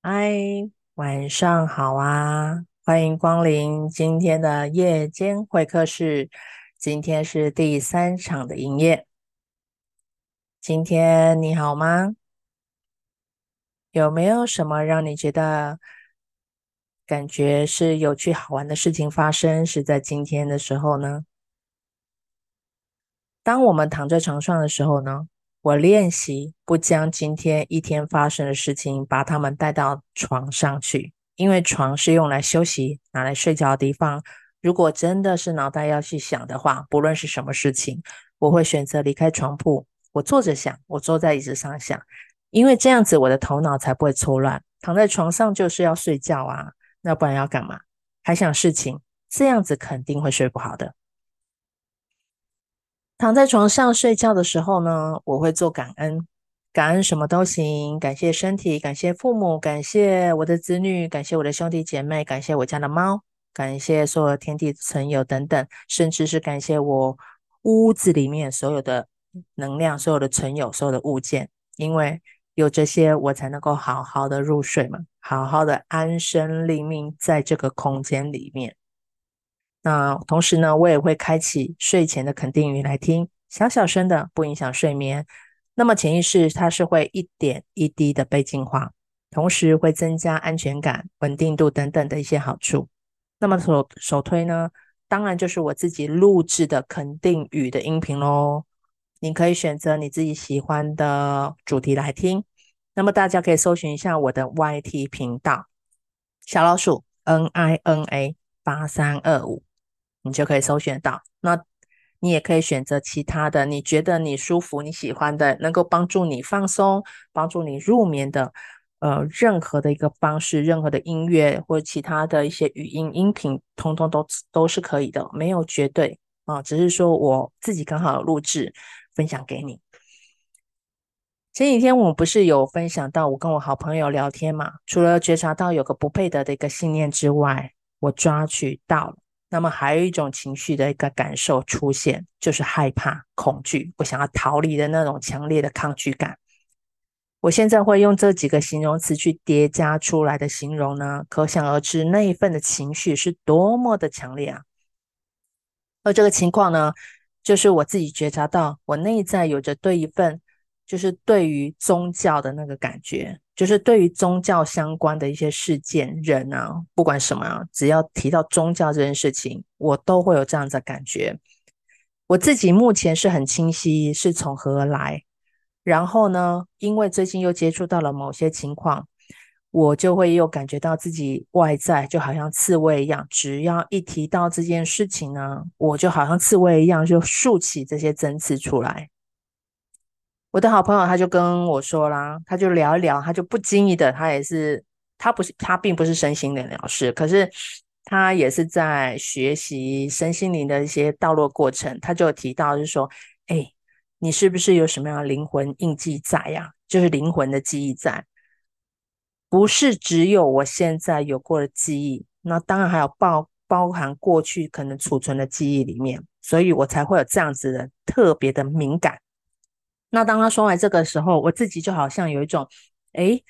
嗨，晚上好啊！欢迎光临今天的夜间会客室。今天是第三场的营业。今天你好吗？有没有什么让你觉得感觉是有趣好玩的事情发生？是在今天的时候呢？当我们躺在床上的时候呢？我练习不将今天一天发生的事情把它们带到床上去，因为床是用来休息、拿来睡觉的地方。如果真的是脑袋要去想的话，不论是什么事情，我会选择离开床铺，我坐着想，我坐在椅子上想，因为这样子我的头脑才不会错乱。躺在床上就是要睡觉啊，那不然要干嘛？还想事情，这样子肯定会睡不好的。躺在床上睡觉的时候呢，我会做感恩，感恩什么都行，感谢身体，感谢父母，感谢我的子女，感谢我的兄弟姐妹，感谢我家的猫，感谢所有天地存有等等，甚至是感谢我屋子里面所有的能量，所有的存有，所有的物件，因为有这些，我才能够好好的入睡嘛，好好的安身立命在这个空间里面。那同时呢，我也会开启睡前的肯定语来听，小小声的，不影响睡眠。那么潜意识它是会一点一滴的被净化，同时会增加安全感、稳定度等等的一些好处。那么首首推呢，当然就是我自己录制的肯定语的音频喽。你可以选择你自己喜欢的主题来听。那么大家可以搜寻一下我的 YT 频道，小老鼠 N I N A 八三二五。你就可以搜寻到，那你也可以选择其他的，你觉得你舒服、你喜欢的，能够帮助你放松、帮助你入眠的，呃，任何的一个方式，任何的音乐或者其他的一些语音音频，通通都都是可以的，没有绝对啊、只是说我自己刚好有录制分享给你。前几天我不是有分享到，我跟我好朋友聊天嘛，除了觉察到有个不配得的一个信念之外，我抓取到了。那么还有一种情绪的一个感受出现，就是害怕、恐惧，我想要逃离的那种强烈的抗拒感。我现在会用这几个形容词去叠加出来的形容呢，可想而知那一份的情绪是多么的强烈啊！而这个情况呢，就是我自己觉察到，我内在有着对一份，就是对于宗教的那个感觉。就是对于宗教相关的一些事件、人啊，不管什么啊，只要提到宗教这件事情，我都会有这样的感觉。我自己目前是很清晰是从何而来，然后呢，因为最近又接触到了某些情况，我就会又感觉到自己外在就好像刺猬一样，只要一提到这件事情呢，我就好像刺猬一样，就竖起这些针刺出来。我的好朋友他就跟我说啦，他就聊一聊，他就不经意的，他也是，他不是，他并不是身心灵疗师，可是他也是在学习身心灵的一些道路过程，他就提到就是说，哎，你是不是有什么样的灵魂印记在呀？就是灵魂的记忆在，不是只有我现在有过的记忆，那当然还有包包含过去可能储存的记忆里面，所以我才会有这样子的特别的敏感。那当他说完这个时候，我自己就好像有一种，诶，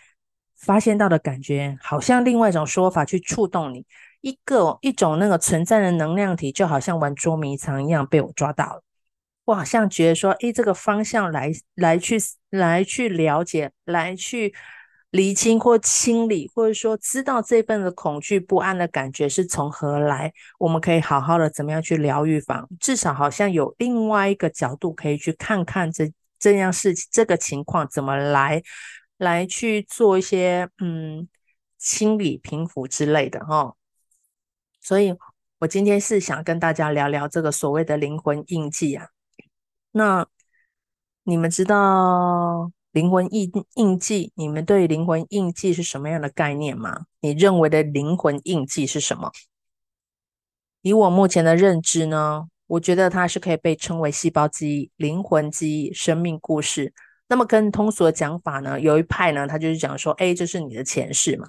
发现到的感觉，好像另外一种说法去触动你，一个一种那个存在的能量体，就好像玩捉迷藏一样被我抓到了。我好像觉得说，诶，这个方向来来去来去了解，来去厘清或清理，或者说知道这份的恐惧不安的感觉是从何来，我们可以好好的怎么样去疗愈房，至少好像有另外一个角度可以去看看这。这样事情，这个情况怎么来来去做一些嗯清理平复之类的哈、所以我今天是想跟大家聊聊这个所谓的灵魂印记啊。那你们知道灵魂印印记？你们对灵魂印记是什么样的概念吗？你认为的灵魂印记是什么？以我目前的认知呢？我觉得它是可以被称为细胞记忆、灵魂记忆、生命故事。那么跟通俗的讲法呢，有一派呢，他就是讲说，哎，这是你的前世嘛。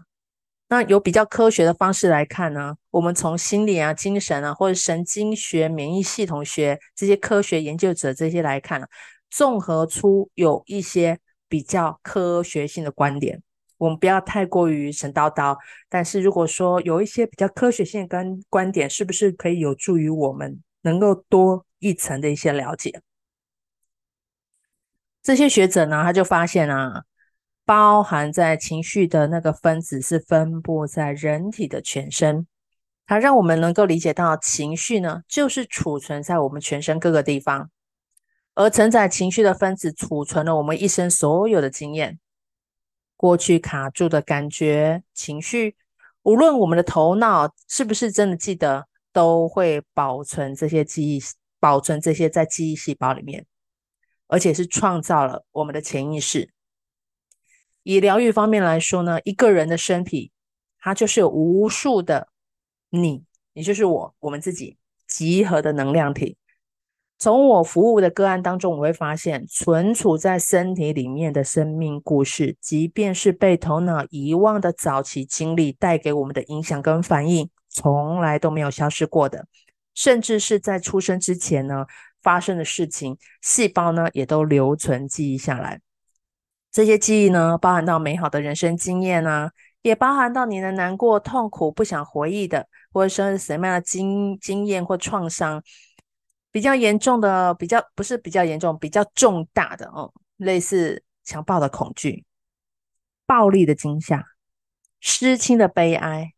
那有比较科学的方式来看呢，我们从心理啊、精神啊，或者神经学、免疫系统学这些科学研究者这些来看，综合出有一些比较科学性的观点。我们不要太过于神叨叨。但是如果说有一些比较科学性跟观点，是不是可以有助于我们能够多一层的一些了解？这些学者呢，他就发现啊，包含在情绪的那个分子是分布在人体的全身。它让我们能够理解到，情绪呢，就是储存在我们全身各个地方，而承载情绪的分子储存了我们一生所有的经验，过去卡住的感觉、情绪，无论我们的头脑是不是真的记得，都会保存这些记忆，保存这些在记忆细胞里面，而且是创造了我们的潜意识。以疗愈方面来说呢，一个人的身体，它就是有无数的。你，也就是我，我们自己集合的能量体。从我服务的个案当中，我会发现，存储在身体里面的生命故事，即便是被头脑遗忘的早期经历带给我们的影响跟反应，从来都没有消失过的。甚至是在出生之前呢，发生的事情，细胞呢也都留存记忆下来。这些记忆呢，包含到美好的人生经验啊。也包含到你的难过、痛苦、不想回忆的，或者说是什么样的经经验或创伤，比较严重的，比较不是比较严重，比较重大的哦，类似强暴的恐惧、暴力的惊吓、失亲的悲哀、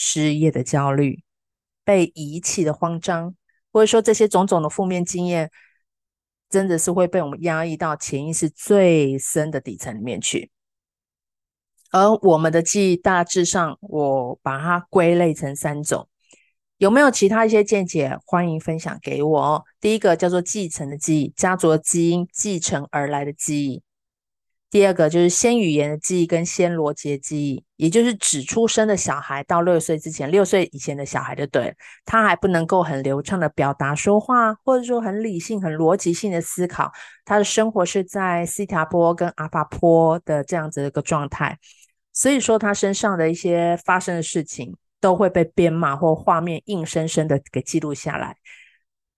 失业的焦虑、被遗弃的慌张，或者说这些种种的负面经验，真的是会被我们压抑到潜意识最深的底层里面去。而我们的记忆大致上，我把它归类成三种，有没有其他一些见解？欢迎分享给我。第一个叫做继承的记忆，家族基因继承而来的记忆。第二个就是先语言的记忆跟先逻辑的记忆，也就是只出生的小孩到六岁之前，六岁以前的小孩就对了，他还不能够很流畅的表达说话，或者说很理性、很逻辑性的思考，他的生活是在西塔波跟阿法波的这样子的一个状态。所以说，他身上的一些发生的事情都会被编码或画面硬生生的给记录下来，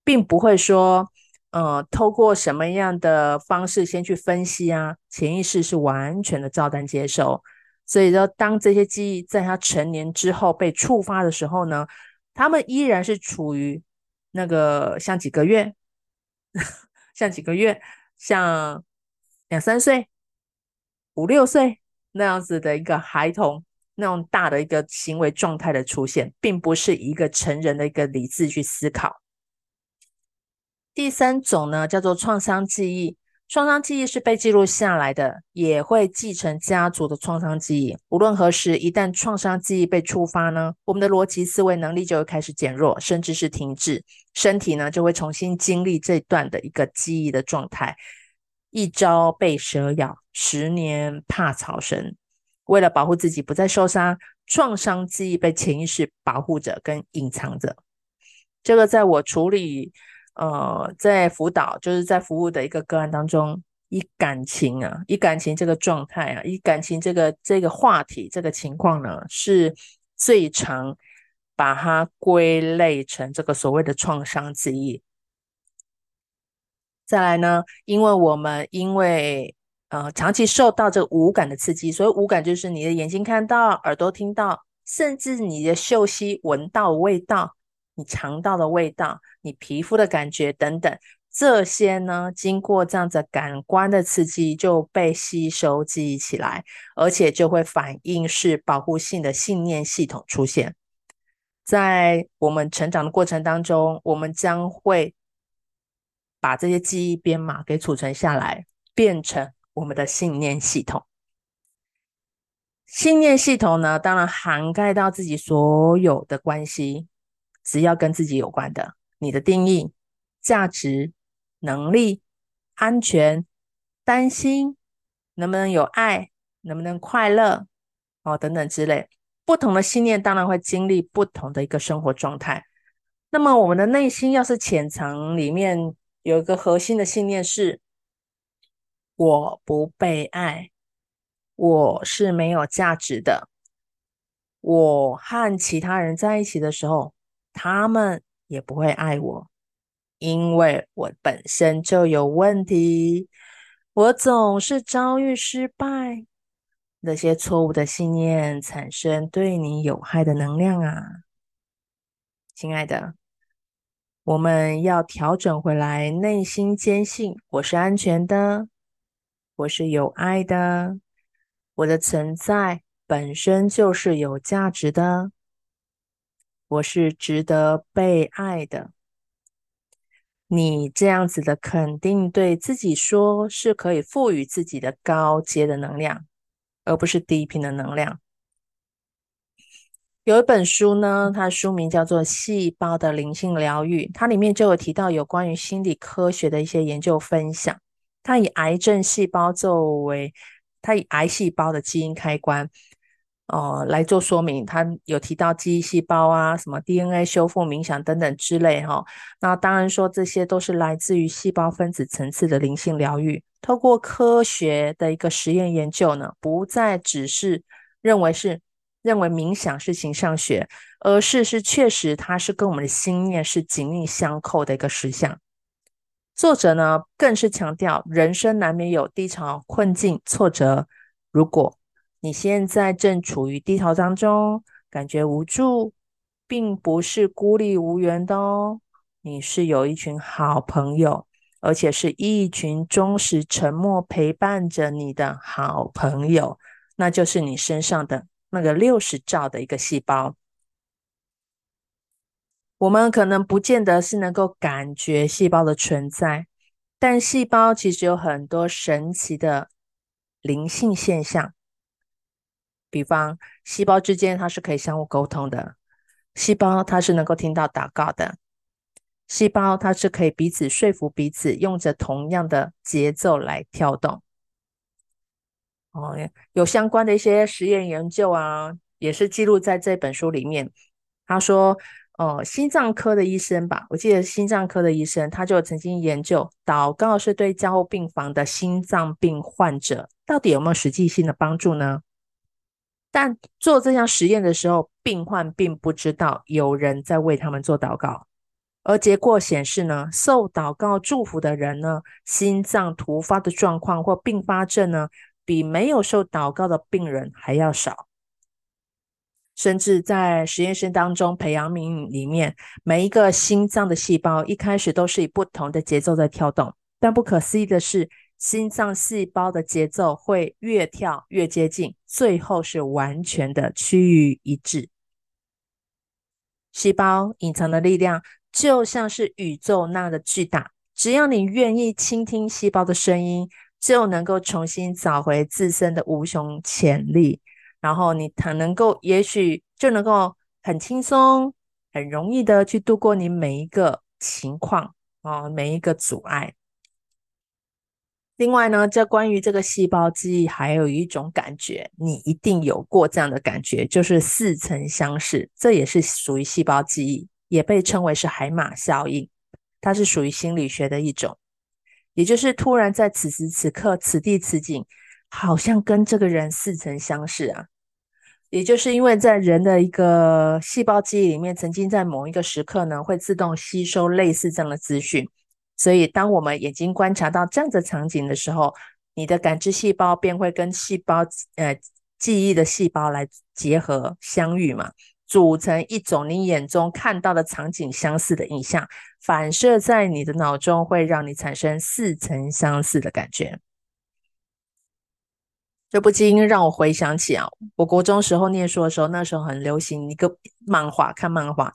并不会说，呃，透过什么样的方式先去分析啊，潜意识是完全的照单接收。所以说，当这些记忆在他成年之后被触发的时候呢，他们依然是处于那个像几个月，像几个月，像两三岁、五六岁。那样子的一个孩童，那种大的一个行为状态的出现，并不是一个成人的一个理智去思考。第三种呢，叫做创伤记忆。创伤记忆是被记录下来的，也会继承家族的创伤记忆。无论何时，一旦创伤记忆被触发呢，我们的逻辑思维能力就会开始减弱，甚至是停滞，身体呢就会重新经历这段的一个记忆的状态。一朝被蛇咬，十年怕草绳。为了保护自己不再受伤，创伤记忆被潜意识保护着跟隐藏着。这个在我处理，呃，在辅导，就是在服务的一个个案当中，以感情啊，以感情这个状态啊，以感情这个这个话题这个情况呢，是最常把它归类成这个所谓的创伤记忆。再来呢，因为我们因为呃长期受到这个五感的刺激，所以五感就是你的眼睛看到、耳朵听到，甚至你的嗅息闻到味道、你肠道的味道、你皮肤的感觉等等，这些呢，经过这样子感官的刺激就被吸收记忆起来，而且就会反应是保护性的信念系统出现。在我们成长的过程当中，我们将会。把这些记忆编码给储存下来，变成我们的信念系统。信念系统呢，当然涵盖到自己所有的关系，只要跟自己有关的，你的定义、价值、能力、安全、担心，能不能有爱，能不能快乐，哦，等等之类。不同的信念当然会经历不同的一个生活状态。那么我们的内心要是潜藏里面。有一个核心的信念是：我不被爱，我是没有价值的。我和其他人在一起的时候，他们也不会爱我，因为我本身就有问题。我总是遭遇失败，那些错误的信念产生对你有害的能量啊，亲爱的，我们要调整回来，内心坚信我是安全的，我是有爱的，我的存在本身就是有价值的，我是值得被爱的。你这样子的肯定对自己说，是可以赋予自己的高阶的能量。而不是低频的能量。有一本书呢，它的书名叫做《细胞的灵性疗愈》，它里面就有提到有关于心理科学的一些研究分享。它以癌症细胞作为，它以癌细胞的基因开关。哦，来做说明，他有提到记忆细胞啊，什么 DNA 修复、冥想等等之类哈。那当然说这些都是来自于细胞分子层次的灵性疗愈。透过科学的一个实验研究呢，不再只是认为是认为冥想是形上学，而是是确实它是跟我们的心念是紧密相扣的一个实相。作者呢更是强调，人生难免有低潮、困境、挫折，如果你现在正处于低潮当中，感觉无助，并不是孤立无援的哦。你是有一群好朋友，而且是一群忠实、沉默陪伴着你的好朋友，那就是你身上的那个六十兆的一个细胞。我们可能不见得是能够感觉细胞的存在，但细胞其实有很多神奇的灵性现象。比方，细胞之间它是可以相互沟通的，细胞它是能够听到祷告的，细胞它是可以彼此说服彼此，用着同样的节奏来跳动。哦，有相关的一些实验研究啊，也是记录在这本书里面。他说，哦，心脏科的医生吧，我记得心脏科的医生他就曾经研究，祷告是对加护病房的心脏病患者到底有没有实际性的帮助呢？但做这项实验的时候，病患并不知道有人在为他们做祷告，而结果显示呢，受祷告祝福的人呢，心脏突发的状况或并发症呢，比没有受祷告的病人还要少。甚至在实验室当中培养皿里面，每一个心脏的细胞一开始都是以不同的节奏在跳动，但不可思议的是，心脏细胞的节奏会越跳越接近，最后是完全的趋于一致。细胞隐藏的力量就像是宇宙那样的巨大，只要你愿意倾听细胞的声音，就能够重新找回自身的无穷潜力，然后你很能够，也许就能够很轻松、很容易的去度过你每一个情况啊，每一个阻碍。另外呢，这关于这个细胞记忆，还有一种感觉，你一定有过这样的感觉，就是似曾相识。这也是属于细胞记忆，也被称为是海马效应。它是属于心理学的一种，也就是突然在此时此刻、此地此景，好像跟这个人似曾相识啊。也就是因为在人的一个细胞记忆里面，曾经在某一个时刻呢，会自动吸收类似这样的资讯。所以，当我们眼睛观察到这样的场景的时候，你的感知细胞便会跟细胞呃记忆的细胞来结合相遇嘛，组成一种你眼中看到的场景相似的印象，反射在你的脑中，会让你产生似曾相似的感觉。这不禁让我回想起啊，我国中时候念书的时候，那时候很流行一个漫画，看漫画，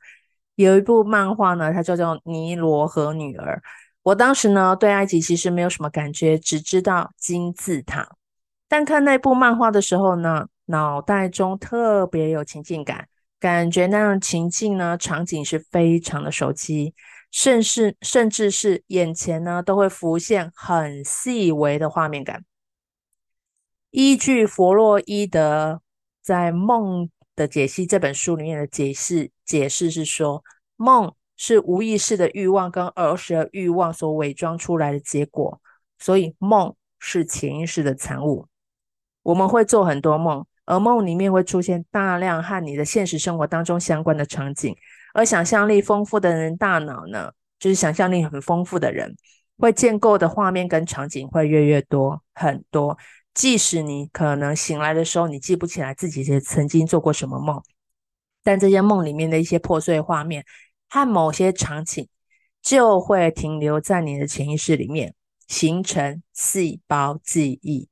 有一部漫画呢，它叫做《尼罗河女儿》。我当时呢，对埃及其实没有什么感觉，只知道金字塔。但看那部漫画的时候呢，脑袋中特别有情境感，感觉那样情境呢，场景是非常的熟悉，甚至甚至是眼前呢都会浮现很细微的画面感。依据弗洛伊德在《梦的解析》这本书里面的解释，解释是说梦。是无意识的欲望跟儿时的欲望所伪装出来的结果，所以梦是潜意识的产物。我们会做很多梦，而梦里面会出现大量和你的现实生活当中相关的场景。而想象力丰富的人，大脑呢，就是想象力很丰富的人，会建构的画面跟场景会越越多很多。即使你可能醒来的时候，你记不起来自己曾经做过什么梦，但这些梦里面的一些破碎画面和某些场景，就会停留在你的潜意识里面，形成细胞记忆。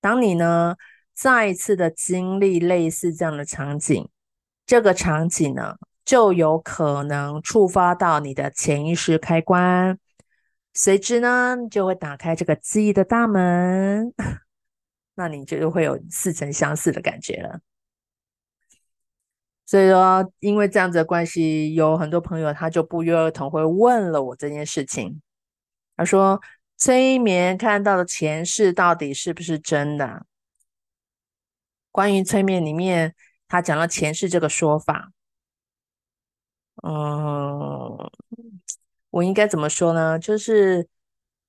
当你呢再一次的经历类似这样的场景，这个场景呢就有可能触发到你的潜意识开关，随之呢就会打开这个记忆的大门。那你就会有似曾相识的感觉了。所以说，因为这样子的关系，有很多朋友他就不约而同会问了我这件事情。他说：“催眠看到的前世到底是不是真的？”关于催眠里面，他讲了前世这个说法。嗯，我应该怎么说呢？就是。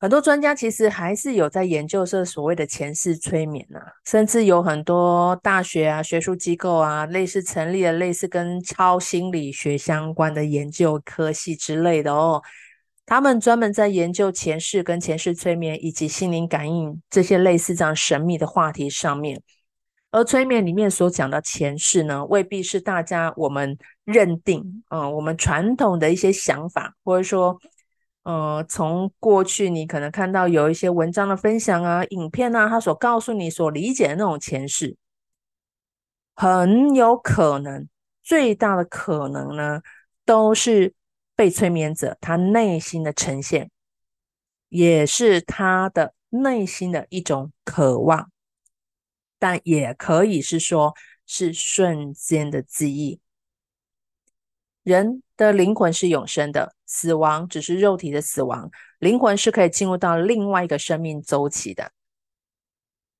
很多专家其实还是有在研究这所谓的前世催眠呐、甚至有很多大学啊、学术机构啊，类似成立了类似跟超心理学相关的研究科系之类的哦。他们专门在研究前世跟前世催眠以及心灵感应这些类似这样神秘的话题上面。而催眠里面所讲的前世呢，未必是大家我们认定，嗯，我们传统的一些想法，或者说。呃，从过去你可能看到有一些文章的分享啊、影片啊，他所告诉你所理解的那种前世，很有可能，最大的可能呢，都是被催眠者他内心的呈现，也是他的内心的一种渴望，但也可以是说是瞬间的记忆。人的灵魂是永生的，死亡只是肉体的死亡，灵魂是可以进入到另外一个生命周期的。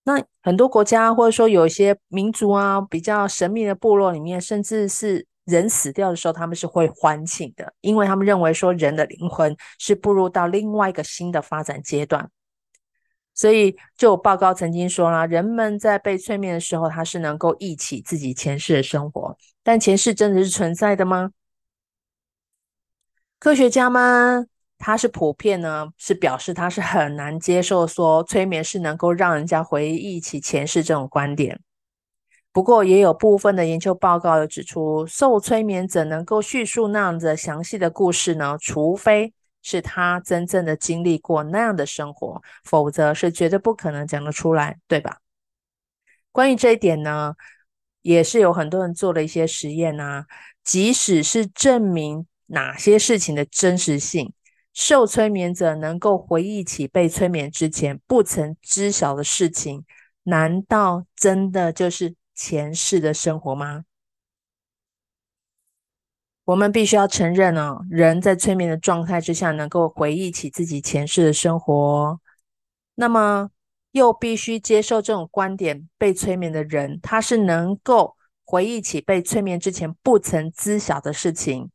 那很多国家或者说有一些民族啊，比较神秘的部落里面，甚至是人死掉的时候，他们是会欢庆的，因为他们认为说人的灵魂是步入到另外一个新的发展阶段。所以就有报告曾经说啦，人们在被催眠的时候，他是能够忆起自己前世的生活，但前世真的是存在的吗？科学家们，他是普遍呢，是表示他是很难接受说催眠是能够让人家回忆起前世这种观点。不过，也有部分的研究报告有指出，受催眠者能够叙述那样子详细的故事呢，除非是他真正的经历过那样的生活，否则是绝对不可能讲得出来，对吧？关于这一点呢，也是有很多人做了一些实验啊，即使是证明。哪些事情的真实性，受催眠者能够回忆起被催眠之前不曾知晓的事情，难道真的就是前世的生活吗？我们必须要承认哦，人在催眠的状态之下能够回忆起自己前世的生活，那么又必须接受这种观点，被催眠的人他是能够回忆起被催眠之前不曾知晓的事情。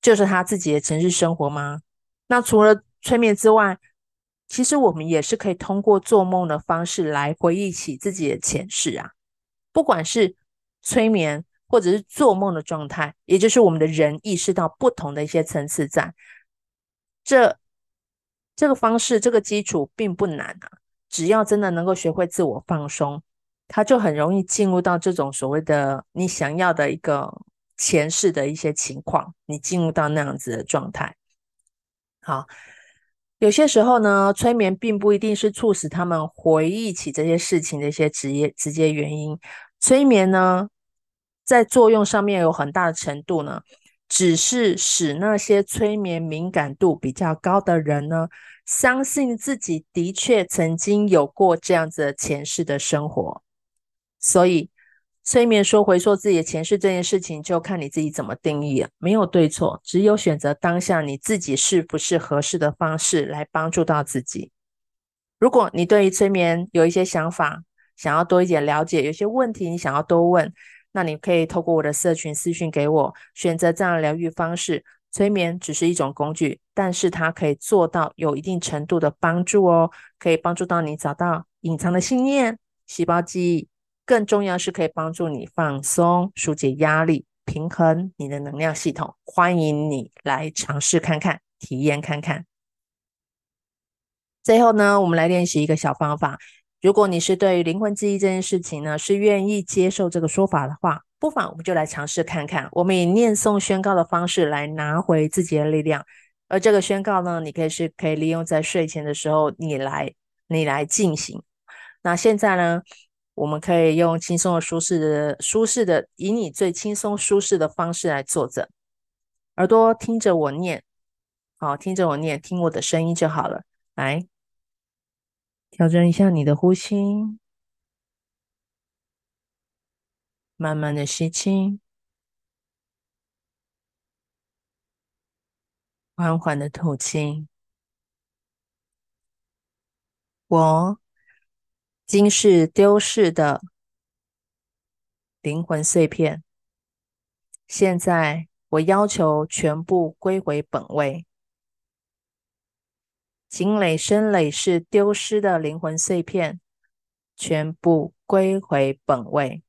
就是他自己的前世生活吗？那除了催眠之外，其实我们也是可以通过做梦的方式来回忆起自己的前世啊。不管是催眠或者是做梦的状态，也就是我们的人意识到不同的一些层次在，这这个方式这个基础并不难啊。只要真的能够学会自我放松，他就很容易进入到这种所谓的你想要的一个。前世的一些情况，你进入到那样子的状态。好，有些时候呢，催眠并不一定是促使他们回忆起这些事情的一些直接直接原因。催眠呢，在作用上面有很大的程度呢，只是使那些催眠敏感度比较高的人呢，相信自己的确曾经有过这样子的前世的生活，所以。催眠说回溯自己的前世这件事情，就看你自己怎么定义了，没有对错，只有选择当下你自己是不是合适的方式来帮助到自己。如果你对于催眠有一些想法，想要多一点了解，有些问题你想要多问，那你可以透过我的社群私讯给我，选择这样的疗愈方式。催眠只是一种工具，但是它可以做到有一定程度的帮助哦，可以帮助到你找到隐藏的信念、细胞记忆。更重要是可以帮助你放松、纾解压力、平衡你的能量系统。欢迎你来尝试看看、体验看看。最后呢，我们来练习一个小方法，如果你是对于灵魂记忆这件事情呢，是愿意接受这个说法的话，不妨我们就来尝试看看，我们以念诵宣告的方式来拿回自己的力量。而这个宣告呢，你可以是可以利用在睡前的时候，你来你来进行。那现在呢，我们可以用轻松的、舒适的、舒适的，以你最轻松舒适的方式来坐着，耳朵听着我念，好，听着我念，听我的声音就好了。来。调整一下你的呼吸，慢慢的吸气，缓缓的吐气。我今世丢失的灵魂碎片，现在我要求全部归回本位。经累生累世丢失的灵魂碎片，全部归回本位。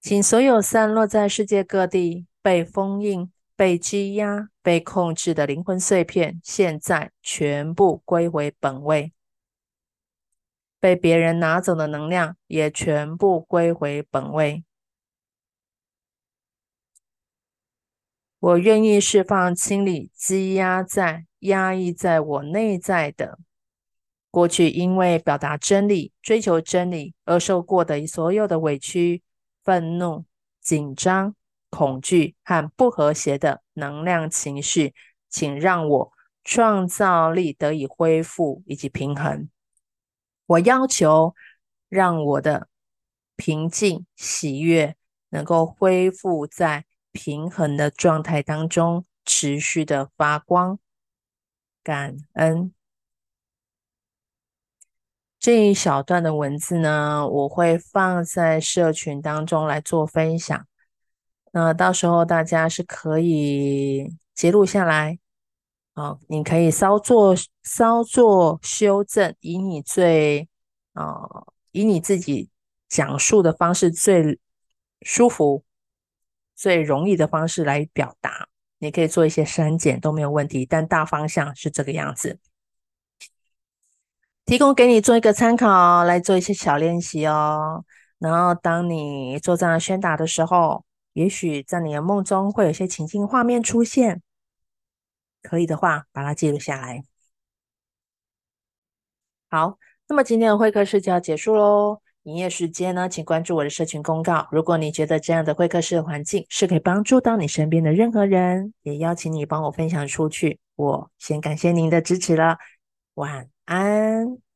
请所有散落在世界各地、被封印、被积压、被控制的灵魂碎片，现在全部归回本位。被别人拿走的能量，也全部归回本位。我愿意释放、清理积压在、压抑在我内在的过去，因为表达真理、追求真理而受过的所有的委屈、愤怒、紧张、恐惧和不和谐的能量情绪，请让我创造力得以恢复以及平衡。我要求让我的平静、喜悦能够恢复在。平衡的状态当中，持续的发光，感恩。这一小段的文字呢，我会放在社群当中来做分享。那到时候大家是可以截录下来，哦，你可以稍作稍作修正，以你最哦，以你自己讲述的方式最舒服。最容易的方式来表达，你可以做一些删减都没有问题，但大方向是这个样子，提供给你做一个参考，来做一些小练习哦。然后当你做这样宣达的时候，也许在你的梦中会有些情境画面出现，可以的话把它记录下来。好，那么今天的会客室就要结束喽。营业时间呢，请关注我的社群公告。如果你觉得这样的会客室的环境是可以帮助到你身边的任何人，也邀请你帮我分享出去。我先感谢您的支持了，晚安。